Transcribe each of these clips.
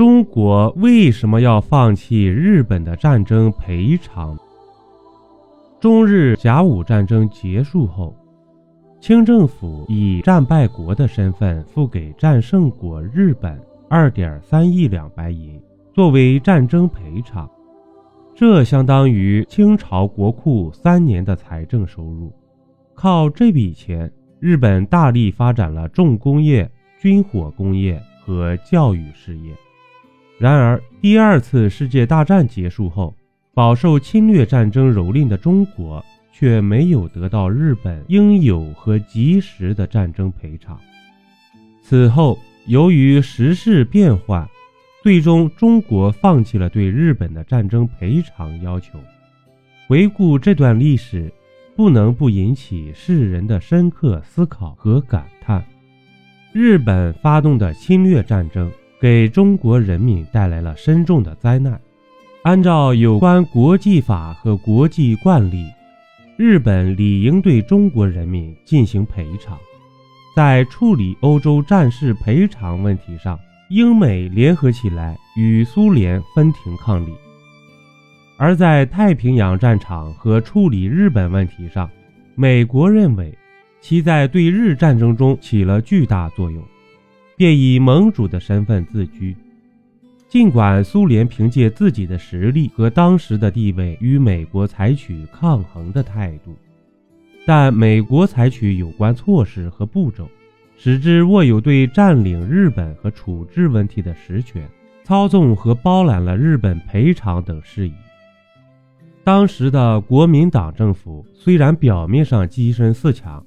中国为什么要放弃日本的战争赔偿？中日甲午战争结束后，清政府以战败国的身份付给战胜国日本二点三亿两白银作为战争赔偿，这相当于清朝国库三年的财政收入。靠这笔钱，日本大力发展了重工业、军火工业和教育事业。然而，第二次世界大战结束后，饱受侵略战争蹂躏的中国却没有得到日本应有和及时的战争赔偿。此后，由于时事变换，最终中国放弃了对日本的战争赔偿要求。回顾这段历史，不能不引起世人的深刻思考和感叹：日本发动的侵略战争。给中国人民带来了深重的灾难。按照有关国际法和国际惯例，日本理应对中国人民进行赔偿。在处理欧洲战事赔偿问题上，英美联合起来与苏联分庭抗礼；而在太平洋战场和处理日本问题上，美国认为其在对日战争中起了巨大作用。便以盟主的身份自居。尽管苏联凭借自己的实力和当时的地位与美国采取抗衡的态度，但美国采取有关措施和步骤，使之握有对占领日本和处置问题的实权，操纵和包揽了日本赔偿等事宜。当时的国民党政府虽然表面上跻身四强，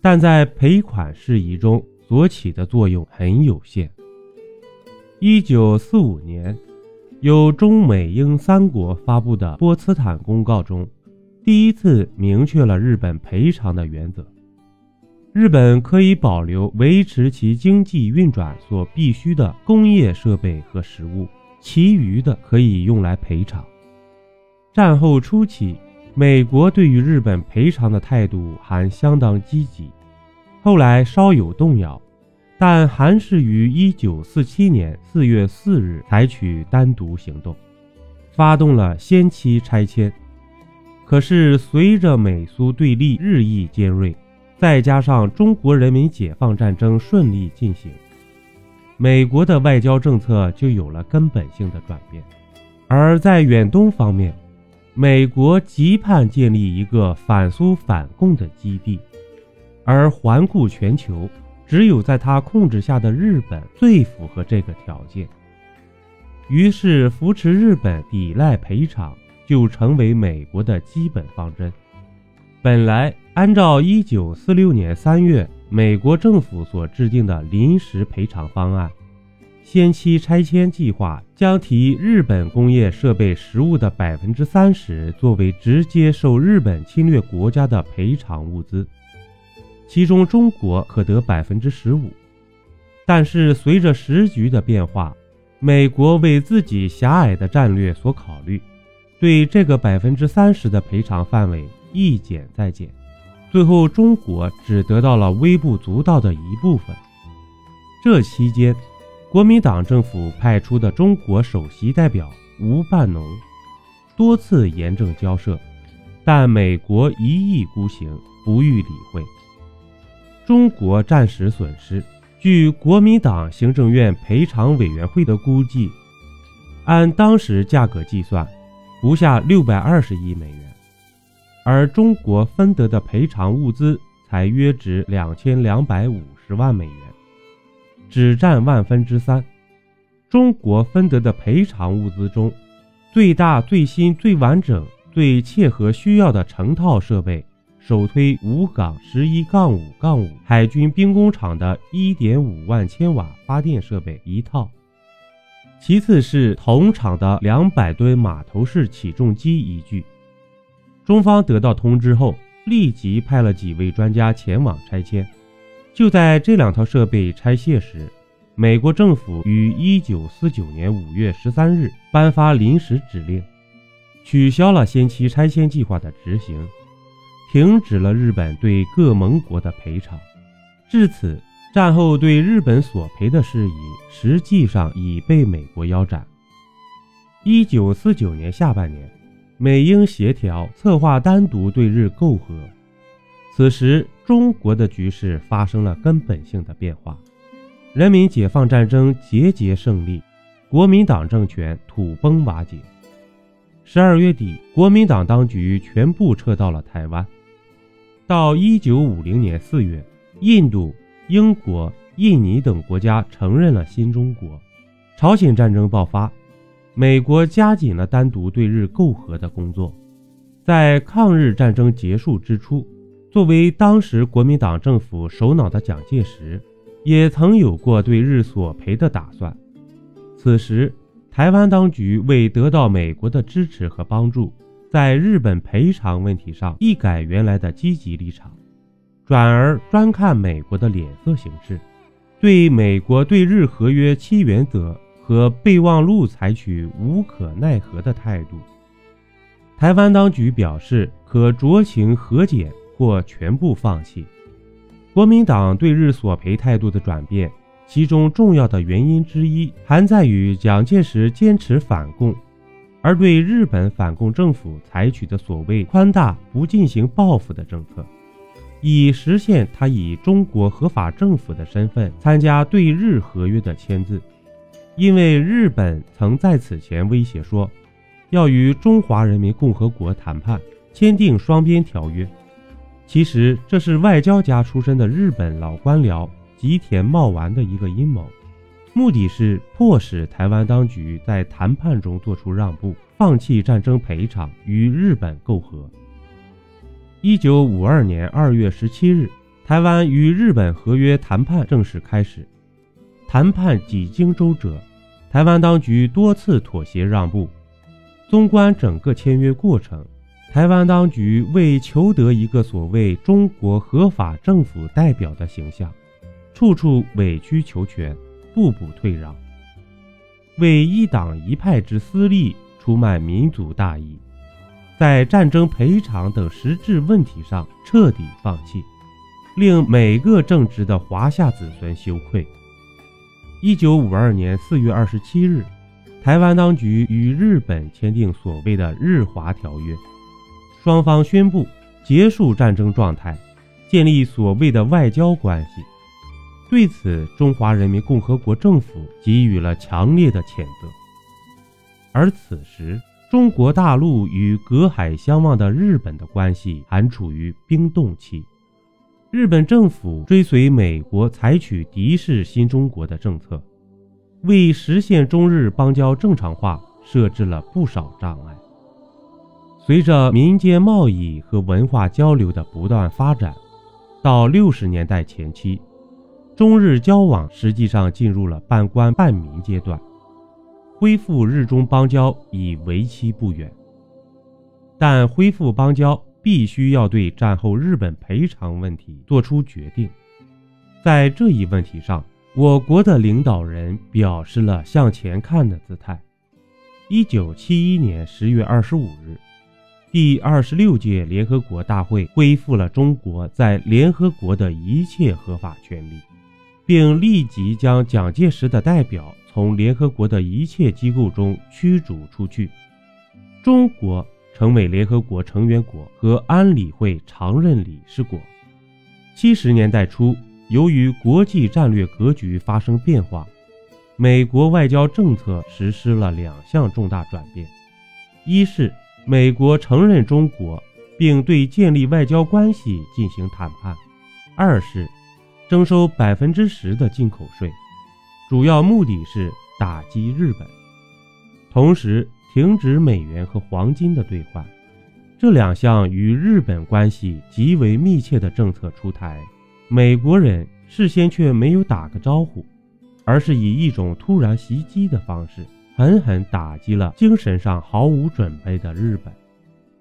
但在赔款事宜中。所起的作用很有限。一九四五年，由中美英三国发布的波茨坦公告中，第一次明确了日本赔偿的原则：日本可以保留维持其经济运转所必需的工业设备和食物，其余的可以用来赔偿。战后初期，美国对于日本赔偿的态度还相当积极。后来稍有动摇，但还是于1947年4月4日采取单独行动，发动了先期拆迁。可是随着美苏对立日益尖锐，再加上中国人民解放战争顺利进行，美国的外交政策就有了根本性的转变。而在远东方面，美国急盼建立一个反苏反共的基地。而环顾全球，只有在他控制下的日本最符合这个条件。于是，扶持日本、抵赖赔偿就成为美国的基本方针。本来，按照1946年3月美国政府所制定的临时赔偿方案，先期拆迁计划将提日本工业设备实物的百分之三十作为直接受日本侵略国家的赔偿物资。其中中国可得百分之十五，但是随着时局的变化，美国为自己狭隘的战略所考虑，对这个百分之三十的赔偿范围一减再减，最后中国只得到了微不足道的一部分。这期间，国民党政府派出的中国首席代表吴半农多次严正交涉，但美国一意孤行，不予理会。中国战时损失，据国民党行政院赔偿委员会的估计，按当时价格计算，不下六百二十亿美元，而中国分得的赔偿物资才约值两千两百五十万美元，只占万分之三。中国分得的赔偿物资中，最大、最新、最完整、最切合需要的成套设备。首推武港十一杠五杠五海军兵工厂的一点五万千瓦发电设备一套，其次是同厂的两百吨码头式起重机一具。中方得到通知后，立即派了几位专家前往拆迁。就在这两套设备拆卸时，美国政府于一九四九年五月十三日颁发临时指令，取消了先期拆迁计划的执行。停止了日本对各盟国的赔偿，至此，战后对日本索赔的事宜，实际上已被美国腰斩。一九四九年下半年，美英协调策划单独对日购和，此时中国的局势发生了根本性的变化，人民解放战争节节胜利，国民党政权土崩瓦解。十二月底，国民党当局全部撤到了台湾。到一九五零年四月，印度、英国、印尼等国家承认了新中国。朝鲜战争爆发，美国加紧了单独对日媾和的工作。在抗日战争结束之初，作为当时国民党政府首脑的蒋介石，也曾有过对日索赔的打算。此时，台湾当局为得到美国的支持和帮助，在日本赔偿问题上一改原来的积极立场，转而专看美国的脸色行事，对美国对日合约七原则和备忘录采取无可奈何的态度。台湾当局表示可酌情和解或全部放弃。国民党对日索赔态度的转变。其中重要的原因之一，还在于蒋介石坚持反共，而对日本反共政府采取的所谓宽大、不进行报复的政策，以实现他以中国合法政府的身份参加对日合约的签字。因为日本曾在此前威胁说，要与中华人民共和国谈判，签订双边条约。其实这是外交家出身的日本老官僚。吉田茂丸的一个阴谋，目的是迫使台湾当局在谈判中做出让步，放弃战争赔偿，与日本媾和。一九五二年二月十七日，台湾与日本合约谈判正式开始。谈判几经周折，台湾当局多次妥协让步。纵观整个签约过程，台湾当局为求得一个所谓中国合法政府代表的形象。处处委曲求全，步步退让，为一党一派之私利出卖民族大义，在战争赔偿等实质问题上彻底放弃，令每个正直的华夏子孙羞愧。一九五二年四月二十七日，台湾当局与日本签订所谓的日华条约，双方宣布结束战争状态，建立所谓的外交关系。对此，中华人民共和国政府给予了强烈的谴责。而此时，中国大陆与隔海相望的日本的关系还处于冰冻期。日本政府追随美国采取敌视新中国的政策，为实现中日邦交正常化设置了不少障碍。随着民间贸易和文化交流的不断发展，到六十年代前期。中日交往实际上进入了半官半民阶段，恢复日中邦交已为期不远。但恢复邦交必须要对战后日本赔偿问题作出决定，在这一问题上，我国的领导人表示了向前看的姿态。一九七一年十月二十五日，第二十六届联合国大会恢复了中国在联合国的一切合法权利。并立即将蒋介石的代表从联合国的一切机构中驱逐出去，中国成为联合国成员国和安理会常任理事国。七十年代初，由于国际战略格局发生变化，美国外交政策实施了两项重大转变：一是美国承认中国，并对建立外交关系进行谈判；二是。征收百分之十的进口税，主要目的是打击日本，同时停止美元和黄金的兑换。这两项与日本关系极为密切的政策出台，美国人事先却没有打个招呼，而是以一种突然袭击的方式，狠狠打击了精神上毫无准备的日本。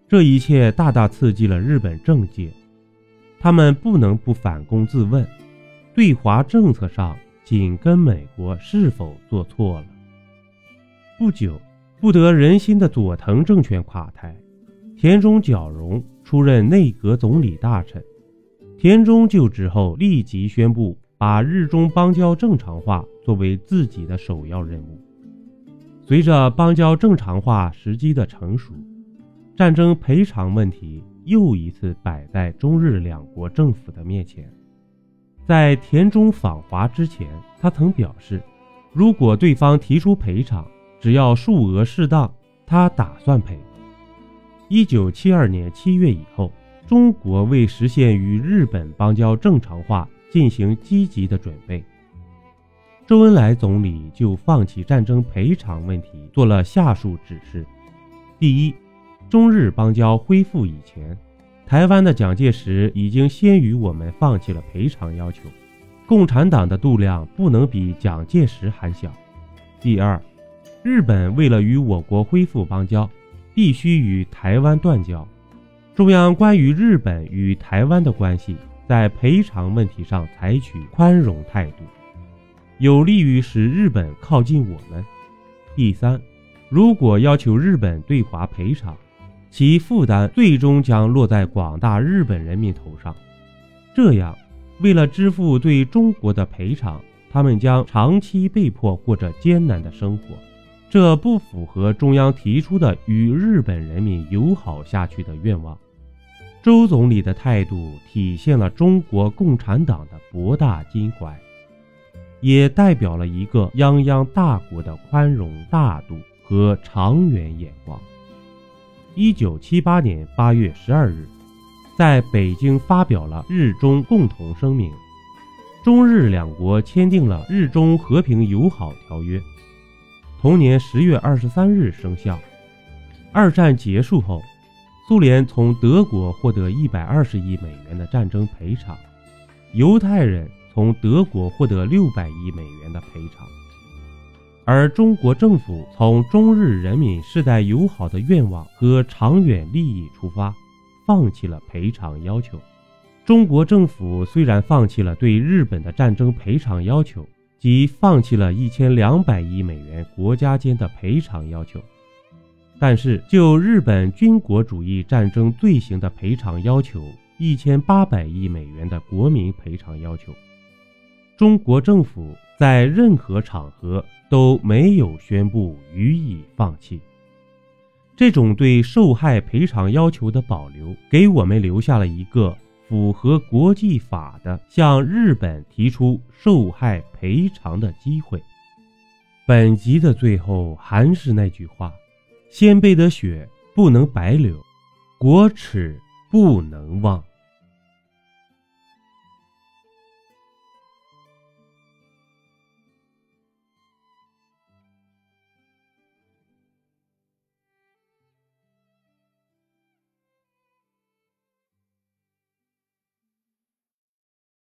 这一切大大刺激了日本政界，他们不能不反躬自问。对华政策上紧跟美国是否做错了？不久，不得人心的佐藤政权垮台，田中角荣出任内阁总理大臣。田中就职后，立即宣布把日中邦交正常化作为自己的首要任务。随着邦交正常化时机的成熟，战争赔偿问题又一次摆在中日两国政府的面前。在田中访华之前，他曾表示，如果对方提出赔偿，只要数额适当，他打算赔。一九七二年七月以后，中国为实现与日本邦交正常化进行积极的准备。周恩来总理就放弃战争赔偿问题做了下述指示：第一，中日邦交恢复以前。台湾的蒋介石已经先于我们放弃了赔偿要求，共产党的度量不能比蒋介石还小。第二，日本为了与我国恢复邦交，必须与台湾断交。中央关于日本与台湾的关系，在赔偿问题上采取宽容态度，有利于使日本靠近我们。第三，如果要求日本对华赔偿，其负担最终将落在广大日本人民头上，这样，为了支付对中国的赔偿，他们将长期被迫过着艰难的生活，这不符合中央提出的与日本人民友好下去的愿望。周总理的态度体现了中国共产党的博大襟怀，也代表了一个泱泱大国的宽容大度和长远眼光。一九七八年八月十二日，在北京发表了日中共同声明，中日两国签订了日中和平友好条约，同年十月二十三日生效。二战结束后，苏联从德国获得一百二十亿美元的战争赔偿，犹太人从德国获得六百亿美元的赔偿。而中国政府从中日人民世代友好的愿望和长远利益出发，放弃了赔偿要求。中国政府虽然放弃了对日本的战争赔偿要求，即放弃了一千两百亿美元国家间的赔偿要求，但是就日本军国主义战争罪行的赔偿要求一千八百亿美元的国民赔偿要求，中国政府在任何场合。都没有宣布予以放弃。这种对受害赔偿要求的保留，给我们留下了一个符合国际法的向日本提出受害赔偿的机会。本集的最后还是那句话：先辈的血不能白流，国耻不能忘。